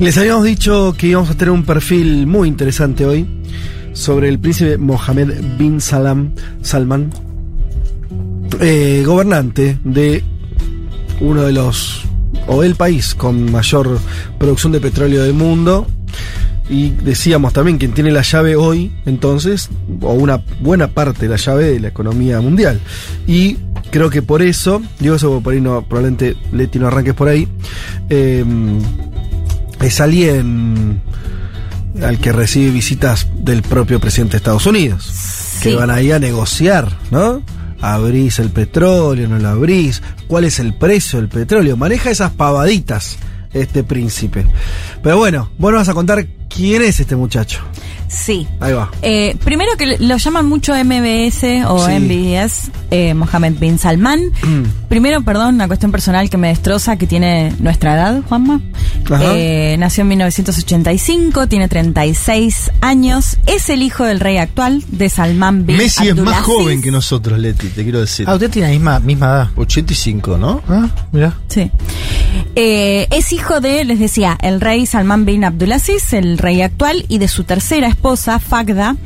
Les habíamos dicho que íbamos a tener un perfil muy interesante hoy sobre el príncipe Mohammed bin Salam, Salman, eh, gobernante de uno de los, o el país con mayor producción de petróleo del mundo. Y decíamos también quien tiene la llave hoy, entonces, o una buena parte de la llave de la economía mundial. Y creo que por eso, digo eso por ahí no, probablemente Leti no arranques por ahí. Eh, es alguien al que recibe visitas del propio presidente de Estados Unidos, que van ahí a negociar, ¿no? Abrís el petróleo, no lo abrís, cuál es el precio del petróleo, maneja esas pavaditas este príncipe. Pero bueno, vos nos vas a contar quién es este muchacho. Sí. Ahí va. Eh, primero que lo llaman mucho MBS o Sí. MBS, eh, Mohammed bin Salman. primero, perdón, una cuestión personal que me destroza, que tiene nuestra edad, Juanma. Ajá. Eh, nació en 1985, tiene 36 años, es el hijo del rey actual de Salman bin Messi es más joven que nosotros, Leti, te quiero decir. Ah, usted tiene la misma, misma edad. 85, ¿no? Ah, mira. Sí. Eh, es hijo de, les decía, el rey Salman bin Abdulaziz, el rey actual, y de su tercera esposa, Fagda,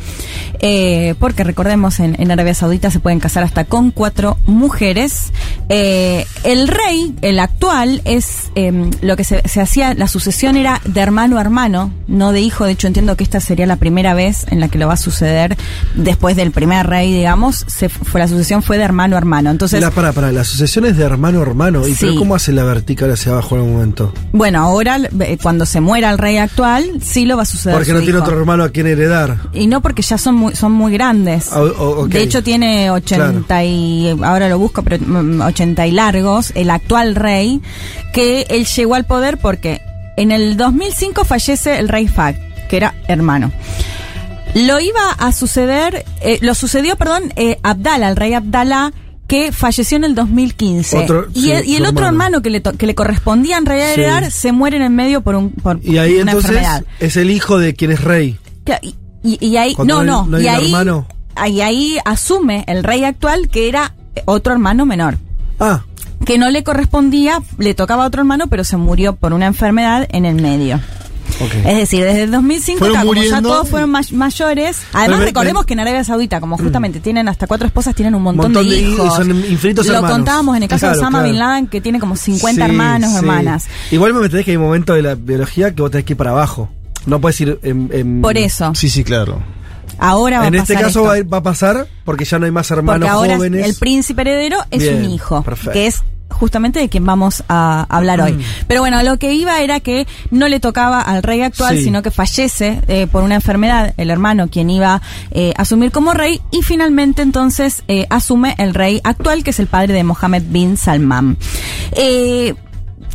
eh, porque recordemos, en, en Arabia Saudita se pueden casar hasta con cuatro mujeres. Eh, el rey, el actual, es eh, lo que se, se hacía, la sucesión era de hermano a hermano, no de hijo. De hecho, entiendo que esta sería la primera vez en la que lo va a suceder después del primer rey, digamos. Se, fue, la sucesión fue de hermano a hermano. Entonces, la, para, para, la sucesión es de hermano a hermano. ¿Y Sí. pero cómo hace la vertical hacia abajo en un momento? Bueno, ahora eh, cuando se muera el rey actual, sí va a suceder. Porque no tiene hijo. otro hermano a quien heredar. Y no porque ya son muy, son muy grandes. Ah, o-. De hecho tiene 80 y ahora lo busco, pero mm, 80 y largos, el actual rey, que él llegó al poder porque en el 2005 fallece el rey Fahd, que era hermano. Lo iba a suceder, eh, lo sucedió, perdón, eh, Abdala, el rey Abdala, que falleció en el 2015. Otro- y, el, y el otro hermano. hermano que le, to- que le correspondía en realidad Sí. heredar se muere en el medio por, un, por Y ahí una entonces enfermedad. es el hijo de quien es rey. Y, y- y ahí, Cuando no, no no, y ahí, hermano. ahí, ahí asume el rey actual que era otro hermano menor. Ah, Que no le correspondía, le tocaba a otro hermano, pero se murió por una enfermedad en el medio. Es decir, desde el 2005 Fueron acá, como ya todos fueron may- mayores. Además, Pero, recordemos pero- que en Arabia Saudita, como justamente tienen hasta cuatro esposas, tienen un montón, Montón de, de hi- hijos. son infinitos Lo hermanos. contábamos en el caso de Osama claro. Bin Laden, que tiene como 50 Sí, hermanos, sí. hermanas. Igual me entendés que hay un momento de la biología que vos tenés que ir para abajo. No puedes ir en. en- Por eso, Sí, sí, claro. ahora va En a este pasar caso esto. va a, ir- va a pasar porque ya no hay más hermanos Porque ahora jóvenes. el príncipe heredero es Bien, un hijo, perfecto. que es justamente de quien vamos a hablar Mm. hoy. Pero bueno, lo que iba era que no le tocaba al rey actual, Sí. sino que fallece eh, por una enfermedad el hermano quien iba eh, a asumir como rey y finalmente entonces eh, asume el rey actual, que es el padre de Mohammed bin Salman.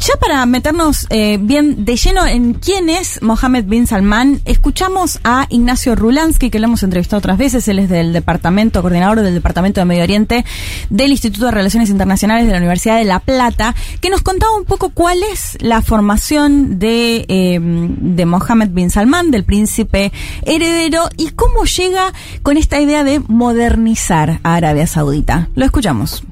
Ya para meternos eh, bien de lleno en quién es Mohammed bin Salman, escuchamos a Ignacio Rulansky, que lo hemos entrevistado otras veces, él es del departamento, coordinador del Departamento de Medio Oriente del Instituto de Relaciones Internacionales de la Universidad de La Plata, que nos contaba un poco cuál es la formación de, eh, Mohammed bin Salman, del príncipe heredero, y cómo llega con esta idea de modernizar a Arabia Saudita. Lo escuchamos.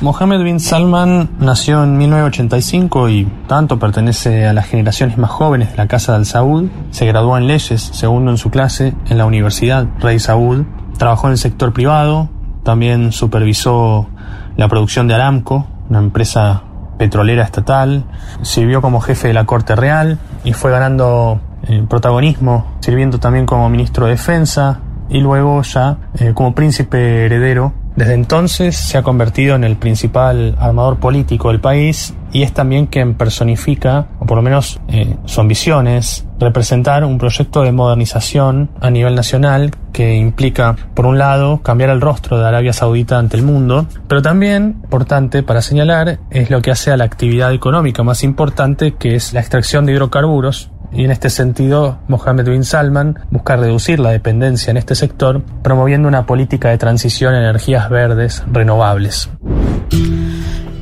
Mohammed bin Salman nació en 1985 y tanto pertenece a las generaciones más jóvenes de la Casa del Saud. Se graduó en leyes, segundo en su clase, en la Universidad Rey Saud. Trabajó en el sector privado, también supervisó la producción de Aramco, una empresa petrolera estatal. Sirvió como jefe de la Corte Real y fue ganando eh, protagonismo, sirviendo también como ministro de Defensa y luego ya eh, como príncipe heredero desde entonces se ha convertido en el principal armador político del país y es también quien personifica, o por lo menos eh, su ambición es representar un proyecto de modernización a nivel nacional que implica, por un lado, cambiar el rostro de Arabia Saudita ante el mundo, pero también, importante para señalar, es lo que hace a la actividad económica más importante, que es la extracción de hidrocarburos y en este sentido Mohammed bin Salman busca reducir la dependencia en este sector promoviendo una política de transición a energías verdes renovables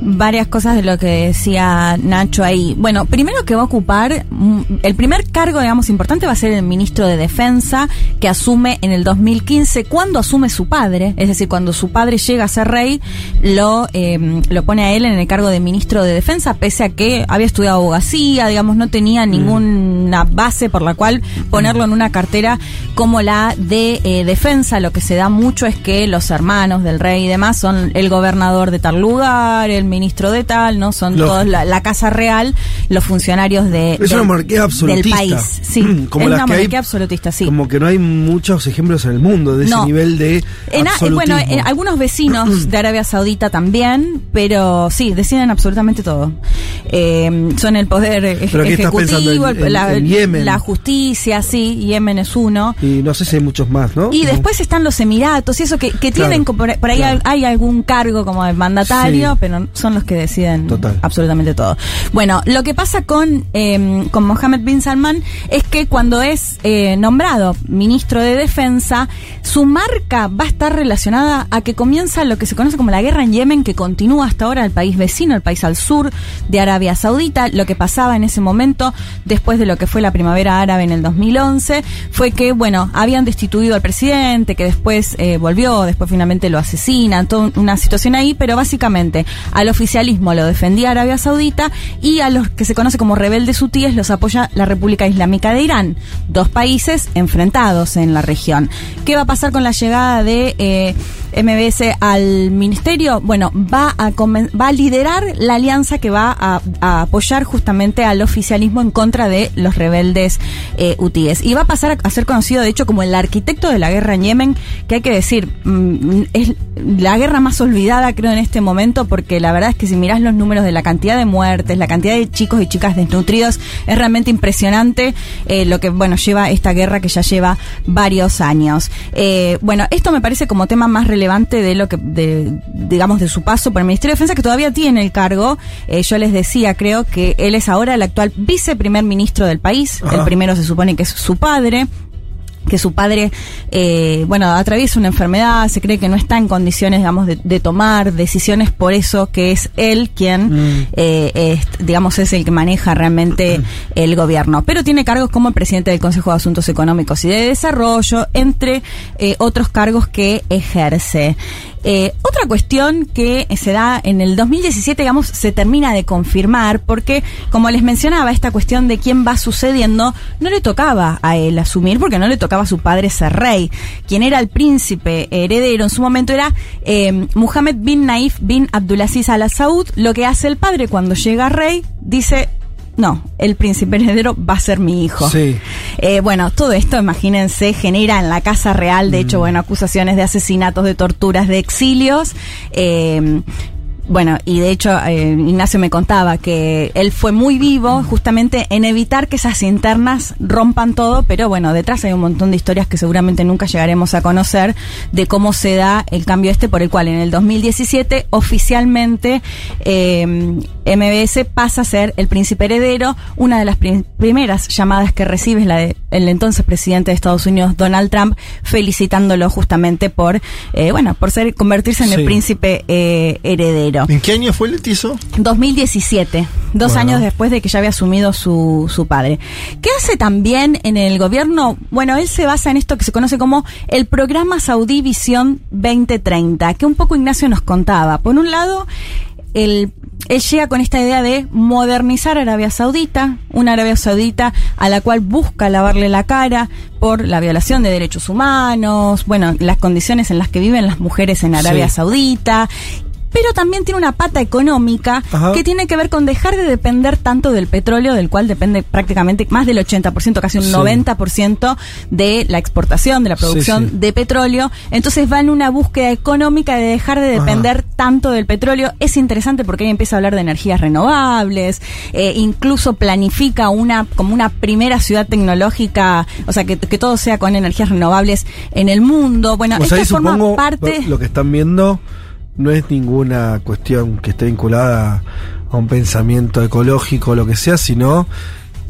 varias cosas de lo que decía Nacho ahí. Bueno, primero que va a ocupar, mm, el primer cargo, digamos, importante va a ser el ministro de Defensa, que asume en el 2015, cuando asume su padre, es decir, cuando su padre llega a ser rey, lo, eh, lo pone a él en el cargo de ministro de Defensa, pese a que había estudiado abogacía, digamos, no tenía Mm. ninguna base por la cual ponerlo en una cartera como la de eh, defensa. Lo que se da mucho es que los hermanos del rey y demás son el gobernador de tal lugar, el ministro de tal, ¿no? Son todos la, la casa real, los funcionarios de, Es del- una monarquía absolutista. del país. Sí, Como es las una que hay- monarquía absolutista, sí. Como que no hay muchos ejemplos en el mundo de No. ese nivel de En a- eh, bueno, absolutismo. en algunos vecinos de Arabia Saudita también, pero sí, deciden absolutamente todo. Eh, son el poder ejecutivo, ¿En- el- en- la, en Yemen? la justicia, sí, Yemen es uno. Y no sé si hay muchos más, ¿no? Y después están los Emiratos y eso que, que Claro, tienen, por, ahí claro. hay algún cargo como el mandatario, Sí. pero son los que deciden Total. absolutamente todo. Bueno, lo que pasa con, eh, con Mohammed bin Salman es que cuando es eh, nombrado ministro de Defensa, su marca va a estar relacionada a que comienza lo que se conoce como la guerra en Yemen, que continúa hasta ahora el país vecino, el país al sur de Arabia Saudita. Lo que pasaba en ese momento, después de lo que fue la primavera árabe en el 2011, fue que, bueno, habían destituido al presidente, que después eh, volvió, después finalmente lo asesinan, toda una situación ahí, pero básicamente al oficialismo lo defendía Arabia Saudita y a los que se conoce como rebeldes hutíes los apoya la República Islámica de Irán, dos países enfrentados en la región. ¿Qué va a pasar con la llegada de eh, MBS al ministerio? Bueno, va a, va a liderar la alianza que va a, apoyar justamente al oficialismo en contra de los rebeldes eh. Y va a pasar a, a ser conocido, de hecho, como el arquitecto de la guerra en Yemen, que hay que decir, mm, es la guerra más olvidada, creo, en este momento, porque la verdad es que si mirás los números de la cantidad de muertes, la cantidad de chicos y chicas desnutridos, es realmente impresionante eh, lo que, bueno, lleva esta guerra que ya lleva varios años. Eh, bueno, esto me parece como tema más relevante de lo que, de, digamos, de su paso por el Ministerio de Defensa, que todavía tiene el cargo. Eh, yo les decía, creo que él es ahora el actual viceprimer ministro del país. Ajá. El primero se supone que es su padre que su padre, eh, bueno, atraviesa una enfermedad, se cree que no está en condiciones, digamos, de, de tomar decisiones, por eso que es él quien, Mm. eh, es, digamos, es el que maneja realmente el gobierno. Pero tiene cargos como el presidente del Consejo de Asuntos Económicos y de Desarrollo, entre eh, otros cargos que ejerce. Otra cuestión que se da en el 2017, digamos, se termina de confirmar, porque, como les mencionaba, esta cuestión de quién va sucediendo, no le tocaba a él asumir, porque no le tocaba a su padre ser rey. Quien era el príncipe heredero en su momento era eh, Muhammad bin Naif bin Abdulaziz al Saud. Lo que hace el padre cuando llega rey, dice. No, el príncipe heredero va a ser mi hijo. Sí. Eh, bueno, todo esto, imagínense, genera en la Casa Real, de hecho, bueno, acusaciones de asesinatos, de torturas, de exilios. Eh, bueno, y de hecho eh, Ignacio me contaba que él fue muy vivo justamente en evitar que esas internas rompan todo, pero bueno, detrás hay un montón de historias que seguramente nunca llegaremos a conocer de cómo se da el cambio este por el cual en el 2017 oficialmente eh, MBS pasa a ser el príncipe heredero. Una de las prim- primeras llamadas que recibe es la del entonces presidente de Estados Unidos, Donald Trump, felicitándolo justamente por, eh, bueno, por ser convertirse en el príncipe eh, ¿En qué año fue Letizo? 2017, dos Bueno. años después de que ya había asumido su, su padre. ¿Qué hace también en el gobierno? Bueno, él se basa en esto que se conoce como el programa Saudí Visión 2030, que un poco Ignacio nos contaba. Por un lado, el, él llega con esta idea de modernizar Arabia Saudita, una Arabia Saudita a la cual busca lavarle la cara por la violación de derechos humanos, bueno, las condiciones en las que viven las mujeres en Arabia Sí. Saudita. Pero también tiene una pata económica Ajá. que tiene que ver con dejar de depender tanto del petróleo, del cual depende prácticamente más del 80%, casi un Sí. 90% de la exportación, de la producción Sí, sí. de petróleo. Entonces va en una búsqueda económica de dejar de depender tanto del petróleo. Es interesante porque ahí empieza a hablar de energías renovables, eh, incluso planifica una como una primera ciudad tecnológica, o sea, que, que todo sea con energías renovables en el mundo. Bueno, O sea, ahí forma parte... lo que están viendo no es ninguna cuestión que esté vinculada a un pensamiento ecológico o lo que sea, sino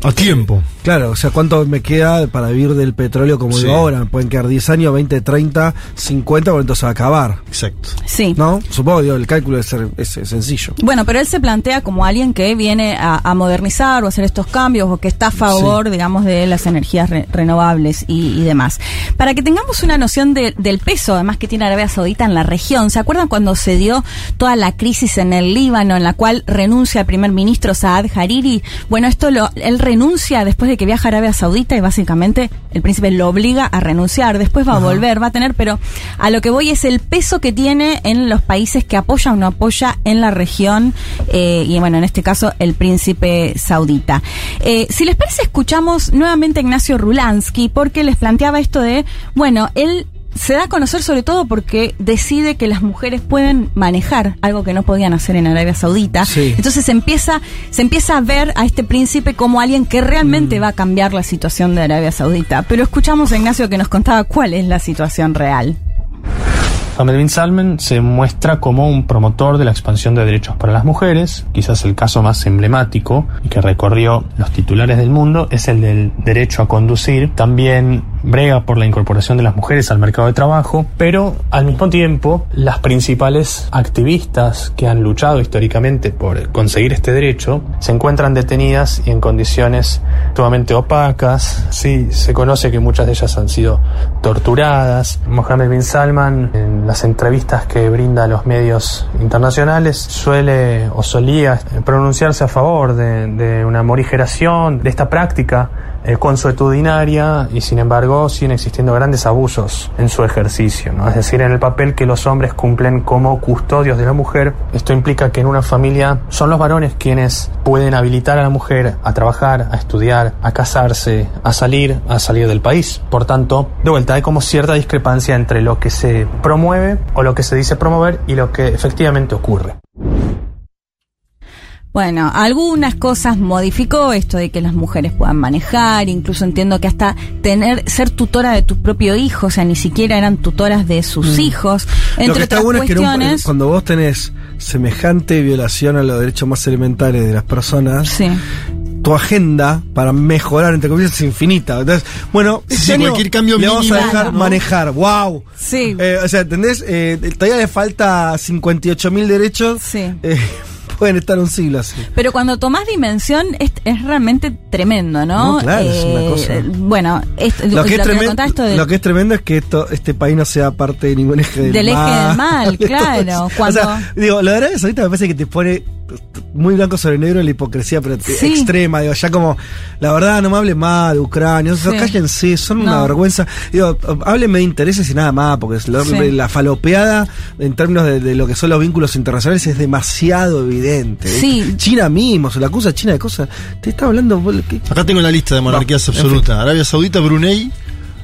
A tiempo. Claro, o sea, ¿cuánto me queda para vivir del petróleo como Sí. digo ahora? Pueden quedar 10 años, 20, 30, 50, bueno, entonces va a acabar. Exacto. Sí. ¿No? Supongo, digo, el cálculo es, ser- es, es sencillo. Bueno, pero él se plantea como alguien que viene a, a modernizar o hacer estos cambios o que está a favor, digamos, de las energías re- renovables y, y demás. Para que tengamos una noción de- del peso, además que tiene Arabia Saudita en la región, ¿se acuerdan cuando se dio toda la crisis en el Líbano en la cual renuncia el primer ministro Saad Hariri? Bueno, esto lo, él renuncia después de que viaja a Arabia Saudita y básicamente el príncipe lo obliga a renunciar. Después va a volver, va a tener, pero a lo que voy es el peso que tiene en los países que apoya o no apoya en la región eh, y bueno, en este caso el príncipe saudita. Eh, si les parece, escuchamos nuevamente a Ignacio Rulansky porque les planteaba esto de, bueno, él se da a conocer sobre todo porque decide que las mujeres pueden manejar algo que no podían hacer en Arabia Saudita. Sí. Entonces se empieza, se empieza a ver a este príncipe como alguien que realmente va a cambiar la situación de Arabia Saudita. Pero escuchamos a Ignacio que nos contaba cuál es la situación real. Mohammed bin Salman se muestra como un promotor de la expansión de derechos para las mujeres, quizás el caso más emblemático y que recorrió los titulares del mundo es el del derecho a conducir. También brega por la incorporación de las mujeres al mercado de trabajo, pero al mismo tiempo las principales activistas que han luchado históricamente por conseguir este derecho se encuentran detenidas y en condiciones sumamente opacas. Sí, se conoce que muchas de ellas han sido torturadas. Mohammed bin Salman en las entrevistas que brinda a los medios internacionales suele o solía pronunciarse a favor de, de una morigeración de esta práctica eh, consuetudinaria y sin embargo siguen existiendo grandes abusos en su ejercicio, ¿no? es decir, en el papel que los hombres cumplen como custodios de la mujer. Esto implica que en una familia son los varones quienes pueden habilitar a la mujer a trabajar, a estudiar, a casarse, a salir, a salir del país. Por tanto, de vuelta hay como cierta discrepancia entre lo que se promueve o lo que se dice promover y lo que efectivamente ocurre. Bueno, algunas cosas modificó esto de que las mujeres puedan manejar, incluso entiendo que hasta tener ser tutora de tu propio hijo, o sea, ni siquiera eran tutoras de sus hijos, entre. Lo que está otras bueno es que en un- cuestiones. cuando vos tenés semejante violación a los derechos más elementales de las personas, Sí. tu agenda para mejorar, entre comillas, es infinita. Entonces, bueno, Sí, este año cualquier cambio le vamos a dejar ¿no? manejar. ¡Wow! Sí. Eh, o sea, ¿entendés? Eh, todavía le falta 58 mil derechos. Sí. Eh, pueden estar un siglo así. Pero cuando tomás dimensión es, es realmente tremendo, ¿no? No, claro, es una cosa. Bueno, esto- Lo que, es me tremendo, contás esto de- lo que es tremendo es que esto, este país no sea parte de ningún eje del, Del eje mal. del mal, de todo claro, cuando- O sea, digo, lo de Arabia Saudita me parece que te pone muy blanco sobre negro la hipocresía pero Sí. extrema. Digo, ya como, la verdad, no me hablen mal de Ucrania. O sea, Sí. cállense, son una vergüenza. Digo, háblenme de intereses y nada más, porque es la, Sí. la falopeada en términos de, de lo que son los vínculos internacionales es demasiado evidente. Sí. China mismo, se la acusa a China de cosas. Te está hablando. Acá tengo la lista de monarquías No, en absolutas. Arabia Saudita, Brunei,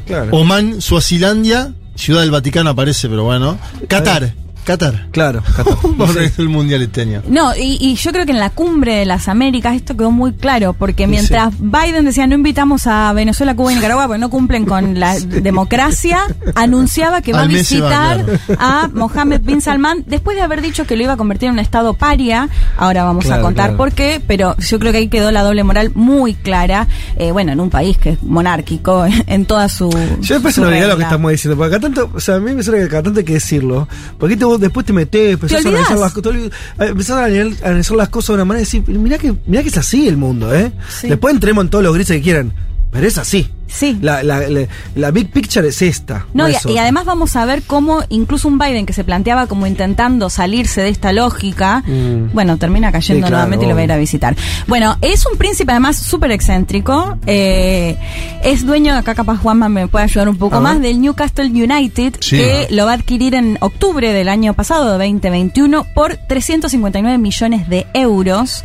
Claro. Oman, Suazilandia, Ciudad del Vaticano aparece, pero bueno. Qatar. Qatar. Claro, Qatar. Vamos a organizar el mundial este año. No, y, y yo creo que en la cumbre de las Américas esto quedó muy claro, porque Sí, mientras Biden decía no invitamos a Venezuela, Cuba y Nicaragua porque no cumplen con la democracia, anunciaba que va a Al va, visitar a Mohammed bin Salman después de haber dicho que lo iba a convertir en un estado paria. Ahora vamos a contar claro. por qué, pero yo creo que ahí quedó la doble moral muy clara. eh, bueno, en un país que es monárquico en toda su. Yo después no lo que estamos diciendo, porque acá tanto, o sea, a mí me suena que cada tanto hay que decirlo, porque te, vos después te metés, empezás ¿Te a analizar las, olvid- eh, empezás a anal- a analizar las cosas de una manera y decir, mirá que, mirá que es así el mundo, ¿eh? Sí. Después entremos en todos los grises que quieran, pero es así. Sí. La, la, la, la big picture es esta. No, y, es y otra. además vamos a ver cómo incluso un Biden que se planteaba como intentando salirse de esta lógica, Mm. bueno, termina cayendo Sí, claro, nuevamente y lo va a ir a visitar. Bueno, es un príncipe además súper excéntrico, eh, es dueño, acá capaz Juanma me puede ayudar un poco más, del Newcastle United, Sí. que lo va a adquirir en octubre del año pasado, de 2021, por 359 millones de euros.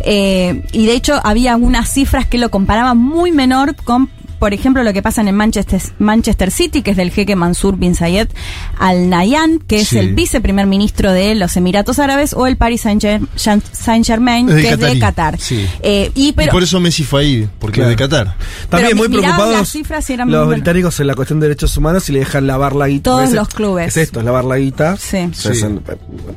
Eh, y de hecho había unas cifras que lo comparaban muy menor con por ejemplo, lo que pasa en Manchester, Manchester City, que es del jeque Mansur bin Zayed Al Nahyan, que es Sí. el viceprimer ministro de los Emiratos Árabes, o el Paris Saint-Germain, Es de que es de Qatar. sí. Eh, y, por eso Messi fue ahí, porque Claro. es de Qatar. También Pero muy preocupados las cifras y eran los muy- británicos en la cuestión de derechos humanos y le dejan lavar la guita. Todos los clubes. Es esto, es lavar la guita. Sí. Entonces,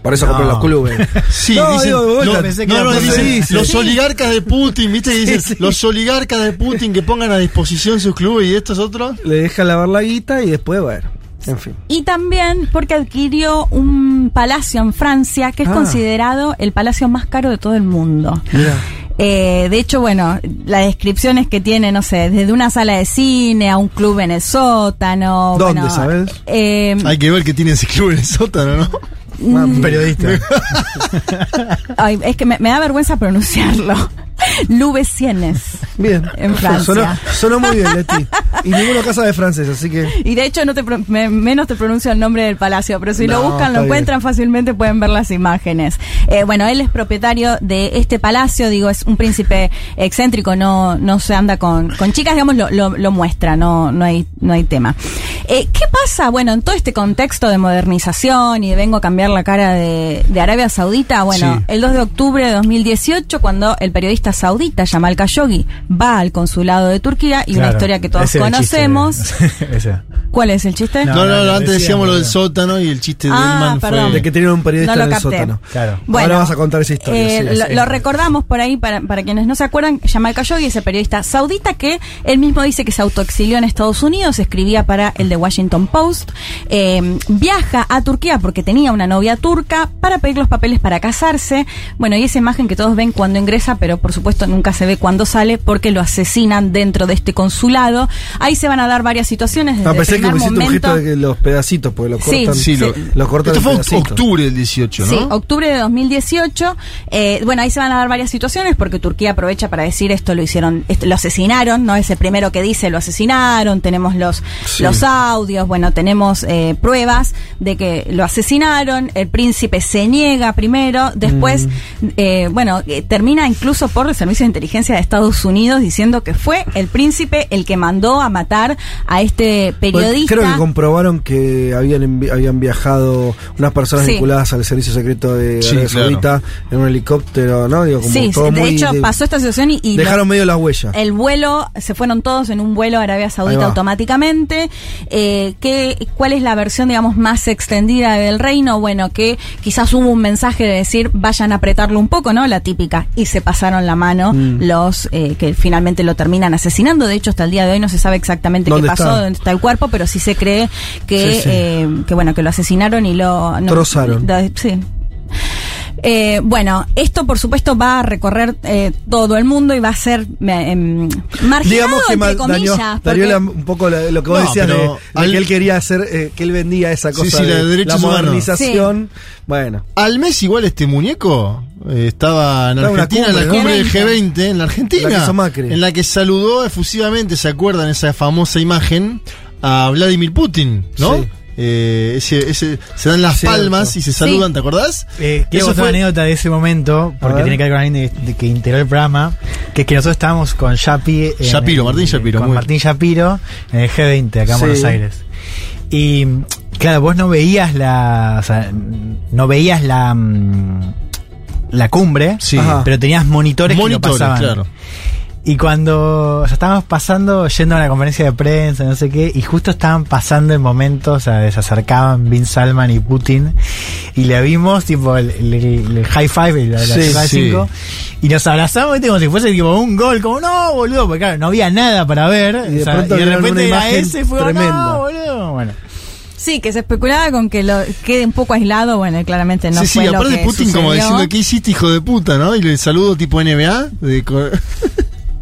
por eso No. compran los clubes. Sí, No, dicen, digo, de vuelta, lo- pensé que no, era no, por dicen, ahí, sí. los oligarcas de Putin, ¿viste? Que dicen, Sí, sí. los oligarcas de Putin que pongan a disposición sus clubes y estos otros. Le dejan lavar la guita y después, bueno, en fin. Y también porque adquirió un palacio en Francia que es Ah. considerado el palacio más caro de todo el mundo. Mira. Eh, de hecho, bueno, las descripciones que tiene, no sé, desde una sala de cine a un club en el sótano. ¿Dónde, bueno, sabes? eh, Hay que ver que tiene ese club en el sótano, ¿no? Un periodista. ay, es que me, me da vergüenza pronunciarlo. Louveciennes. Bien. En Francia. Sonó, sonó muy bien, Leti. Y ninguna casa de francés, así que. Y de hecho no te pro- me- menos te pronuncio el nombre del palacio, pero si lo buscan, lo encuentran fácilmente, pueden ver las imágenes. Eh, bueno, él es propietario de este palacio, digo, es un príncipe excéntrico, no, no se anda con, con chicas, digamos, lo, lo, lo muestra, no, no hay, no hay tema. Eh, ¿Qué pasa? Bueno, en todo este contexto de modernización y de vengo a cambiar la cara de, de Arabia Saudita, bueno, Sí. el 2 de octubre de 2018, cuando el periodista saudita Jamal Khashoggi va al consulado de Turquía y una historia que todos conocemos. ¿Cuál es el chiste? No, No, no, no, antes decíamos, lo del no. sótano y el chiste de Ah, fue. De que tenían un periodista No lo en el sótano. Claro. Ahora vas a contar esa historia. eh, sí, lo, sí. lo recordamos por ahí para, para quienes no se acuerdan. Jamal Khashoggi es el periodista saudita que él mismo dice que se autoexilió en Estados Unidos, escribía para el The Washington Post. eh, viaja a Turquía porque tenía una novia turca para pedir los papeles para casarse. Bueno, y esa imagen que todos ven cuando ingresa, pero por supuesto nunca se ve cuando sale porque lo asesinan dentro de este consulado. Ahí se van a dar varias situaciones. Desde Ah, que hiciste un momento, gesto de que los pedacitos, porque lo cortan. Sí, lo, lo cortan Esto fue pedacitos. octubre del 18, ¿no? Sí, octubre de 2018. Eh, bueno, ahí se van a dar varias situaciones porque Turquía aprovecha para decir esto lo hicieron, esto, lo asesinaron, no es el primero que dice lo asesinaron, tenemos los, Sí. los audios, bueno, tenemos eh, pruebas de que lo asesinaron, el príncipe se niega primero, después, Mm. eh, bueno, eh, termina incluso por el Servicio de Inteligencia de Estados Unidos diciendo que fue el príncipe el que mandó a matar a este Bueno, periodista. Creo que comprobaron que habían habían viajado unas personas Sí. vinculadas al servicio secreto de Sí, Arabia claro. Saudita en un helicóptero, ¿no? Digo, como Sí, todo sí, de muy hecho de- pasó esta situación y, y lo- dejaron medio las huellas. El vuelo, se fueron todos en un vuelo a Arabia Saudita automáticamente. Eh, ¿qué, ¿Cuál es la versión, digamos, más extendida del reino? Bueno, que quizás hubo un mensaje de decir, vayan a apretarlo un poco, ¿no? La típica. Y se pasaron la mano Mm. los eh, que finalmente lo terminan asesinando. De hecho, hasta el día de hoy no se sabe exactamente qué ¿Dónde pasó, está? dónde está el cuerpo, pero sí se cree que, Sí, sí. eh, que bueno, que lo asesinaron y lo... no- Trozaron. da- sí. Eh, bueno, esto por supuesto va a recorrer eh, todo el mundo y va a ser eh, em, marginado Digamos que entre comillas. dañó, porque- dañó la- un poco la- lo que vos No, decías de, pero de que él quería hacer, eh, que él vendía esa Sí, cosa sí, la de de derechos la modernización. Bueno, Al mes igual este muñeco eh, estaba en Argentina, en la cumbre, ¿no? del G20. G20, en la Argentina. La. En la que saludó efusivamente, ¿se acuerdan esa famosa imagen? A Vladimir Putin, ¿no? Sí. Eh, ese, ese- se dan las Cierto. palmas y se saludan, Sí. ¿te acordás? Eh, quiero Eso fue- una anécdota de ese momento, porque tiene que ver con alguien de, de que integró el programa, que es que nosotros estábamos con Shapi. en Shapiro, el- Martín Shapiro, Con muy Martín Shapiro en el G20, acá en Sí. Buenos Aires. Y, claro, vos no veías la. O sea, no veías la. mm, La cumbre, Sí. Pero tenías monitores, que Monitores, lo pasaban. claro. Y cuando o sea, estábamos pasando, yendo a una conferencia de prensa, no sé qué, y justo estaban pasando el momento, o sea, se acercaban Bin Salman y Putin, y le vimos, tipo, el, el- el high five, el, la Sí, de sí. cinco, y nos abrazamos, como si fuese tipo un gol, como, no, boludo, porque claro, no había nada para ver, Y de o sea, pronto y de repente era ese, y fue, no, boludo, bueno. Sí, que se especulaba con que lo quede un poco aislado. Bueno, y claramente no sí, fue sí, lo aparte que Putin como diciendo, ¿qué hiciste, hijo de puta, no? Y le saludo tipo NBA. De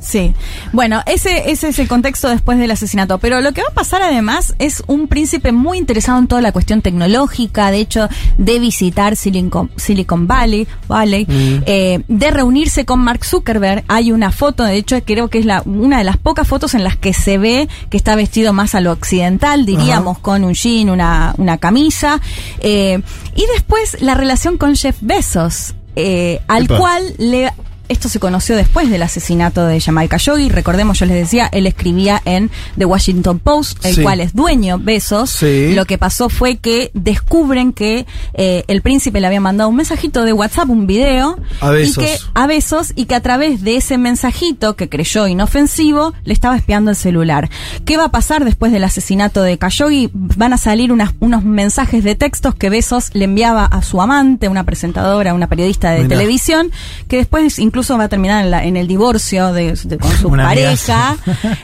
Sí. Bueno, ese, ese es el contexto después del asesinato. Pero lo que va a pasar además es un príncipe muy interesado en toda la cuestión tecnológica, de hecho, de visitar Silicon, Silicon Valley, Valley eh, de reunirse con Mark Zuckerberg. Hay una foto, de hecho, creo que es la, una de las pocas fotos en las que se ve que está vestido más a lo occidental, diríamos, con un jean, una, una camisa. Eh, y después la relación con Jeff Bezos, eh, al Epa. cual le esto se conoció después del asesinato de Jamal Khashoggi. Recordemos, yo les decía, él escribía en The Washington Post, el Sí. cual es dueño Besos. Sí. Lo que pasó fue que descubren que eh, el príncipe le había mandado un mensajito de WhatsApp, un video, A y que a Besos y que a través de ese mensajito que creyó inofensivo le estaba espiando el celular. ¿Qué va a pasar después del asesinato de Khashoggi? Van a salir unas- unos mensajes de textos que Besos le enviaba a su amante, una presentadora, una periodista de Mirá. televisión, que después incluso va a terminar en, la- en el divorcio de, de- con su Una pareja.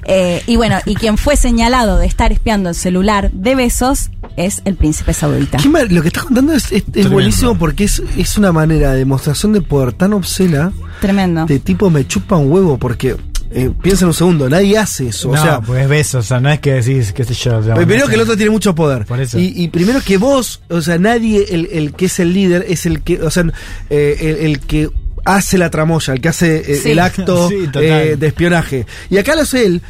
Eh, y bueno, y quien fue señalado de estar espiando el celular de Besos es el príncipe saudita. Mar- lo que estás contando es, es- es Tremendo. buenísimo porque es, es una manera de demostración de poder tan obscena Tremendo. de tipo me chupa un huevo porque eh, piensa en un segundo, nadie hace eso. no, o sea, pues besos, o sea, no es que decís, qué sé yo. sea, primero que el otro tiene mucho poder. Por eso. Y, y primero que vos, o sea, nadie, el, el que es el líder, es el que, o sea, eh, el, el que hace la tramoya, el que hace eh, Sí. el acto Sí, eh, de espionaje. Y acá lo hace él.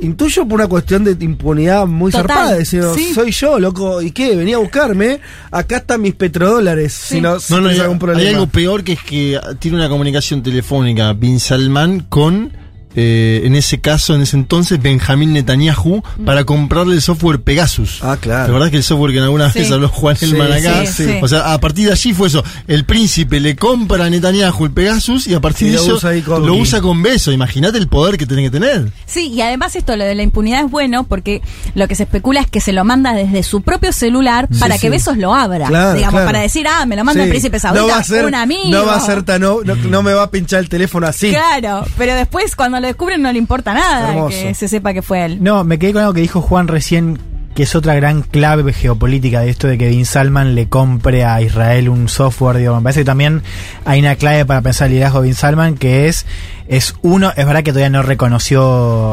Intuyo por una cuestión de impunidad muy Total, zarpada, diciendo, sí. soy yo, loco, ¿y qué? Venía a buscarme, acá están mis petrodólares, si no, si No, no, hay, algún hay problema. algo peor que es que tiene una comunicación telefónica Bin Salman con, eh, en ese caso, en ese entonces, Benjamín Netanyahu para comprarle el software Pegasus. Ah, claro. La verdad que el software que en alguna Sí. vez habló Juan Sí, Elman acá. sí, sí. O sea, a partir de allí fue eso. El príncipe le compra a Netanyahu el Pegasus y a partir Y de lo eso usa ahí con- lo usa con beso. Imagínate el poder que tiene que tener. Sí, y además esto, lo de la impunidad es bueno porque lo que se especula es que se lo manda desde su propio celular para que. Besos lo abra. Claro, digamos, claro. para decir, ah, me lo manda Sí. el príncipe saudita, no va a ser, un amigo. No va a ser tan, no, no, no me va a pinchar el teléfono así. Claro, pero después cuando lo descubren no le importa nada Hermoso. que se sepa que fue él. No, me quedé con algo que dijo Juan recién, que es otra gran clave geopolítica de esto de que Bin Salman le compre a Israel un software. Digo, me parece que también hay una clave para pensar el liderazgo de Bin Salman, que es, es uno, es verdad que todavía no reconoció,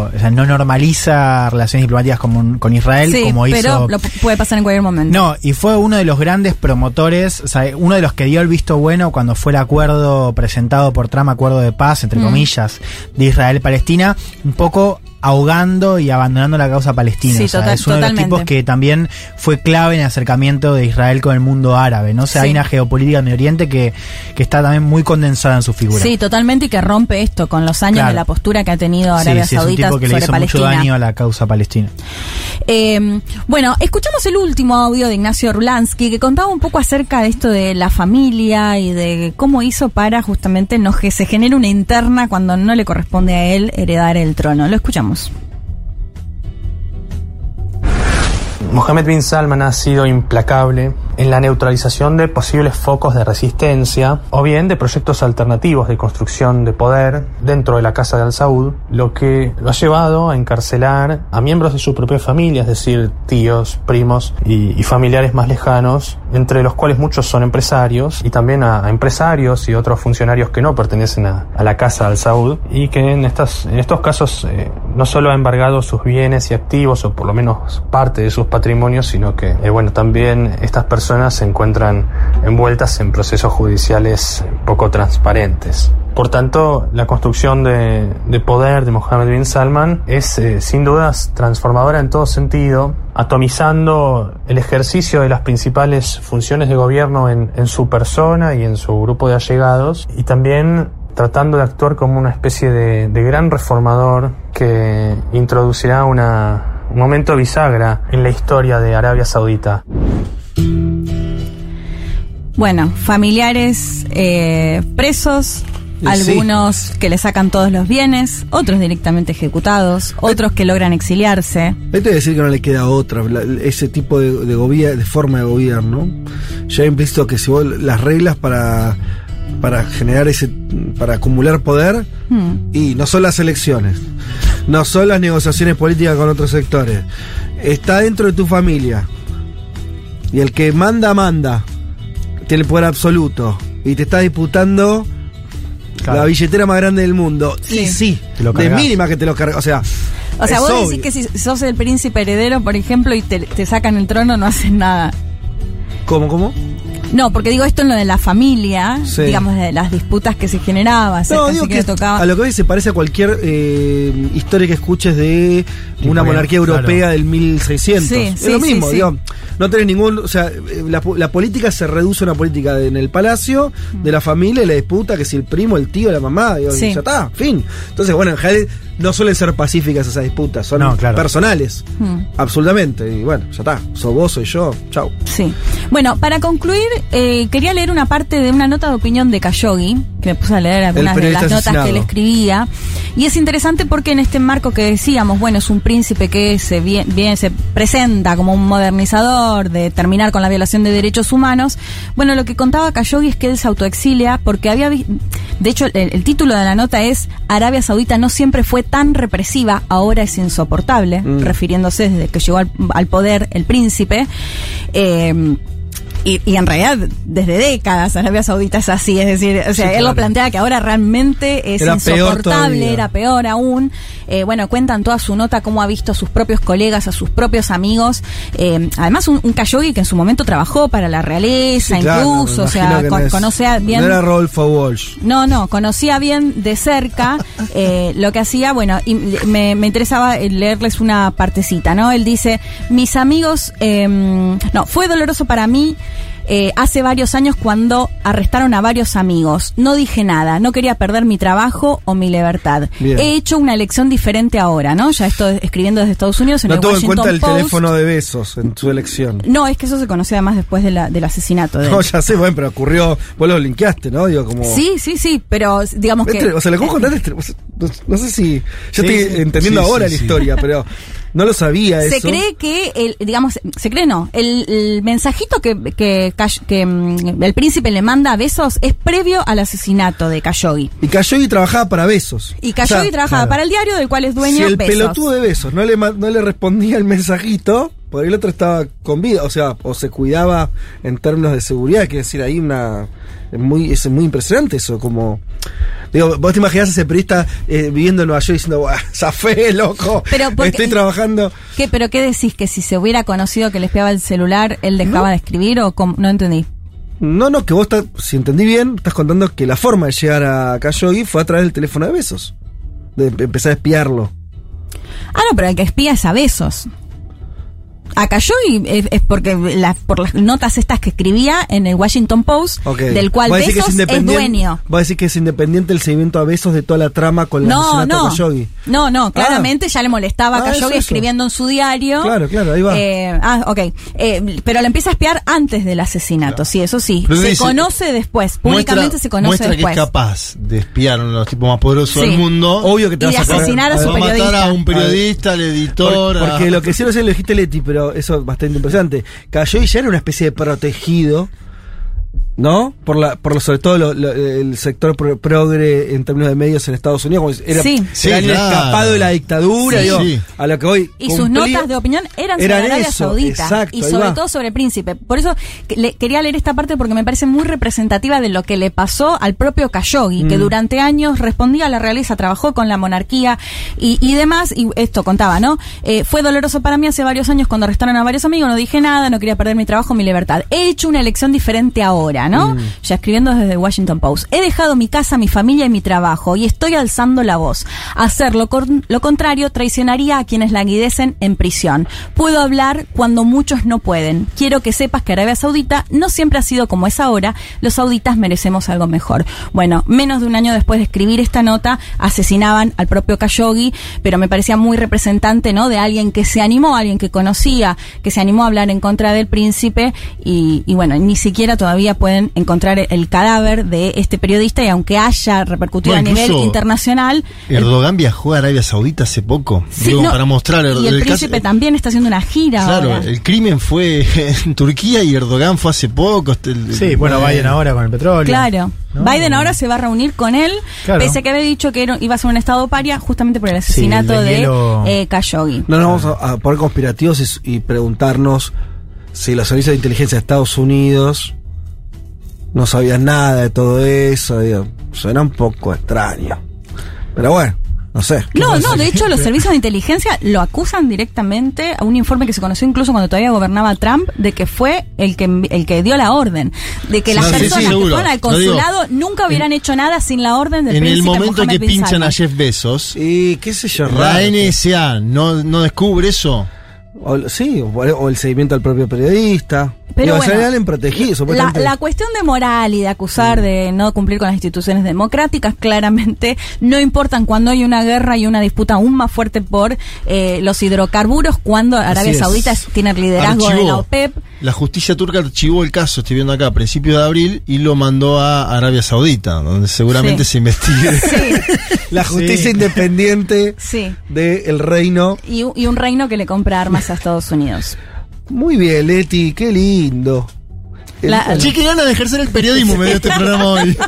o sea, no normaliza relaciones diplomáticas con, con Israel Sí, como pero hizo. lo pu- puede pasar en cualquier momento. No, y fue uno de los grandes promotores, o sea, uno de los que dio el visto bueno cuando fue el acuerdo presentado por Trump, acuerdo de paz, entre Mm. comillas, de Israel-Palestina, un poco ahogando y abandonando la causa palestina. Sí, O sea, total- es uno de los tipos que también fue clave en el acercamiento de Israel con el mundo árabe, ¿no? O sea, Sí. hay una geopolítica en Medio Oriente que, que está también muy condensada en su figura. Sí, totalmente y que rompe esto con los años Claro. de la postura que ha tenido Arabia sí, es un Saudita tipo que le sobre mucho Palestina. daño a la causa palestina. Eh, bueno, escuchamos el último audio de Ignacio Rulansky que contaba un poco acerca de esto de la familia y de cómo hizo para justamente no que se genere una interna cuando no le corresponde a él heredar el trono. Lo escuchamos. voltamos. Mohammed bin Salman ha sido implacable en la neutralización de posibles focos de resistencia o bien de proyectos alternativos de construcción de poder dentro de la Casa de Al Saud, lo que lo ha llevado a encarcelar a miembros de su propia familia, es decir, tíos, primos y, y familiares más lejanos, entre los cuales muchos son empresarios y también a, a empresarios y otros funcionarios que no pertenecen a, a la Casa de Al Saud y que en, estas, en estos casos eh, no solo ha embargado sus bienes y activos o por lo menos parte de sus patrimonios, sino que eh, bueno, también estas personas se encuentran envueltas en procesos judiciales poco transparentes. Por tanto, la construcción de, de poder de Mohammed bin Salman es eh, sin dudas transformadora en todo sentido, atomizando el ejercicio de las principales funciones de gobierno en, su persona y en su grupo de allegados, y también tratando de actuar como una especie de gran reformador que introducirá una, un momento bisagra en la historia de Arabia Saudita. Bueno, familiares eh, presos, algunos que le sacan todos los bienes, otros directamente ejecutados, otros que logran exiliarse. Voy a decir que no le queda otra, la- ese tipo de, de, gobier- de forma de gobierno. Ya implícito que si vos las reglas para, para generar ese, para acumular poder, Hmm. y no son las elecciones, no son las negociaciones políticas con otros sectores, está dentro de tu familia. Y el que manda, manda, tiene el poder absoluto, y te está disputando Claro. la billetera más grande del mundo. Y sí, Te lo de mínima que te lo cargas, o sea... O sea, es vos obvio. decís que si sos el príncipe heredero, por ejemplo, y te, te sacan el trono, no haces nada. ¿Cómo, cómo? No, porque digo esto en lo de la familia, Sí. digamos, de las disputas que se generaban, No, digo que que tocaba. a lo que hoy se parece a cualquier eh, historia que escuches de una monarquía claro. europea del 1600. Sí, es sí, lo mismo, sí. digo, no tenés ningún, o sea, eh, la, la política se reduce a una política de- en el palacio, de la familia y la disputa, que si el primo, el tío, la mamá, digo, y ya está, fin. Entonces, bueno, en general no suelen ser pacíficas esas disputas, son No, claro. personales, Hmm. absolutamente, y bueno, ya está, sos vos, soy yo, chau. Sí. Bueno, para concluir, eh, quería leer una parte de una nota de opinión de Khashoggi, que me puse a leer algunas de las notas que él escribía. Y es interesante porque en este marco que decíamos, bueno, es un príncipe que se bien, bien se presenta como un modernizador de terminar con la violación de derechos humanos. Bueno, lo que contaba Khashoggi es que él se autoexilia porque había de hecho el, el título de la nota es Arabia Saudita no siempre fue tan represiva, ahora es insoportable, Mm. refiriéndose desde que llegó al, al poder el príncipe. Eh, y, y en realidad, desde décadas, Arabia Saudita es así. Es decir, o sea, Sí, él lo plantea que ahora realmente es Era insoportable, era peor aún. Eh, bueno, cuentan toda su nota cómo ha visto a sus propios colegas, a sus propios amigos. Eh, además, un, un Khashoggi que en su momento trabajó para la realeza, Sí, incluso, o sea, imagino que con- no es- conoce a bien. No era Rodolfo Walsh. No, no, conocía bien de cerca eh, lo que hacía, bueno, y me, me interesaba eh, leerles una partecita, ¿no? Él dice, mis amigos, eh, no, fue doloroso para mí. Eh, hace varios años cuando arrestaron a varios amigos. No dije nada, no quería perder mi trabajo o mi libertad. Bien. He hecho una elección diferente ahora, ¿no? Ya estoy escribiendo desde Estados Unidos en No el tuvo en Washington cuenta el Post. teléfono de besos en su elección. No, es que eso se conocía además después de la- del asesinato de él. No, ya sé, bueno, pero ocurrió, vos lo linkeaste, ¿no? Digo, como... Sí, sí, sí, pero digamos que... Entre- o sea, lo que vos contaste, entre- no, sé si. Yo Sí, estoy entendiendo Sí, ahora sí, la sí. historia, pero no lo sabía Se eso. cree que, el, digamos, se cree no, el, el mensajito que, que, que, mm, el príncipe le manda a Besos es previo al asesinato de Khashoggi. Y Khashoggi trabajaba para besos. Y Khashoggi O sea, trabajaba claro. para el diario del cual es dueño Si el Besos. pelotudo de besos no le, no le respondía el mensajito, por el otro estaba con vida, o sea, o se cuidaba en términos de seguridad, quiere decir, ahí una. Es muy, es muy impresionante eso, como. Digo, vos te imaginás a ese periodista eh, viviendo en Nueva York diciendo, "Buah, zafé, loco, Pero porque- estoy trabajando. ¿Qué, ¿Pero qué decís? ¿Que si se hubiera conocido que le espiaba el celular, él dejaba de escribir o cómo? No entendí. No, no, que vos estás, si entendí bien, estás contando que la forma de llegar a Khashoggi fue a través del teléfono de besos. De em- empezar a espiarlo. Ah, no, pero el que espía es a Besos. A Khashoggi es, es porque la- por las notas estas que escribía en el Washington Post, del cual Besos es, dueño. Vos decís que es independiente el seguimiento a besos de toda la trama con el No, no. de Khashoggi. No, no, claramente ya le molestaba a Ah, Khashoggi eso, eso. escribiendo en su diario. Claro, claro, ahí va. Eh, ah, ok. Eh, pero le empieza a espiar antes del asesinato, sí, eso sí. Pero se dice- conoce después, públicamente se conoce muestra después. que es capaz de espiar a uno de los tipos más poderosos Sí. del mundo. Obvio que te Y vas a asesinar a su Va a matar periodista. a un periodista, al editor. Por- a- porque lo que sé lo dijiste Leti, pero eso es bastante impresionante. Khashoggi ya era una especie de protegido, ¿no? Por la, por lo, sobre todo lo- lo- el sector pro- progre en términos de medios en Estados Unidos. como Era, Sí. Sí, claro. escapado de la dictadura, Sí. digo, Sí. a lo que hoy. Y sus notas de opinión eran sobre eran Arabia eso, Saudita exacto, y sobre va. todo sobre el príncipe. Por eso que- le- quería leer esta parte porque me parece muy representativa de lo que le pasó al propio Khashoggi, que Mm. durante años respondía a la realeza, trabajó con la monarquía y, y demás. Y esto contaba, ¿no? Eh, fue doloroso para mí hace varios años cuando arrestaron a varios amigos, no dije nada, no quería perder mi trabajo, mi libertad. He hecho una elección diferente ahora, ¿no? Mm. Ya escribiendo desde Washington Post. He dejado mi casa, mi familia y mi trabajo y estoy alzando la voz. Hacer lo, con- lo contrario traicionaría a quienes la guidecen en prisión. Puedo hablar cuando muchos no pueden. Quiero que sepas que Arabia Saudita no siempre ha sido como es ahora. Los sauditas merecemos algo mejor. Bueno, menos de un año después de escribir esta nota, asesinaban al propio Khashoggi, pero me parecía muy representante, ¿no? De alguien que se animó, alguien que conocía, que se animó a hablar en contra del príncipe y, y bueno, ni siquiera todavía pueden encontrar el cadáver de este periodista y aunque haya repercutido a nivel internacional, el- Erdogan viajó a Arabia Saudita hace poco. Sí, digo, no, para mostrar y el, príncipe caso- también está haciendo una gira Claro, ahora. el crimen fue en Turquía y Erdogan fue hace poco. este, el- Sí, bueno, eh, Biden ahora con el petróleo. Claro. ¿no? Biden ahora se va a reunir con él, Claro. pese a que había dicho que iba a ser un estado paria justamente por el asesinato el de deshielo. eh, Khashoggi. No nos vamos a, a poner conspirativos y, y preguntarnos si los servicios de inteligencia de Estados Unidos no sabían nada de todo eso. digo, suena un poco extraño. Pero bueno, No sé. ¿qué No, no, de hecho los servicios de inteligencia lo acusan directamente a un informe que se conoció incluso cuando todavía gobernaba Trump, de que fue el que envi- el que dio la orden, de que las sí, sí, personas que fueron al digo. consulado nunca hubieran hecho nada sin la orden del En el momento Mohammed que pinchan a Jeff Bezos, Y qué sé yo, la raro. NSA no, no descubre eso. O, sí, o, o el seguimiento al propio periodista. Pero bueno, han protegido, La, la cuestión de moral y de acusar de no cumplir con las instituciones democráticas claramente no importan cuando hay una guerra y una disputa aún más fuerte por eh, los hidrocarburos, cuando Arabia es. Saudita tiene el liderazgo de la OPEP. La justicia turca archivó el caso, estoy viendo acá, a principios de abril, y lo mandó a Arabia Saudita, donde seguramente Sí. se investigue. Sí, La justicia Sí. independiente sí. del reino. Y, un- y un reino que le compra armas Estados Unidos. Muy bien, Leti, qué lindo. La, che, qué de ejercer el periodismo me dio este programa hoy.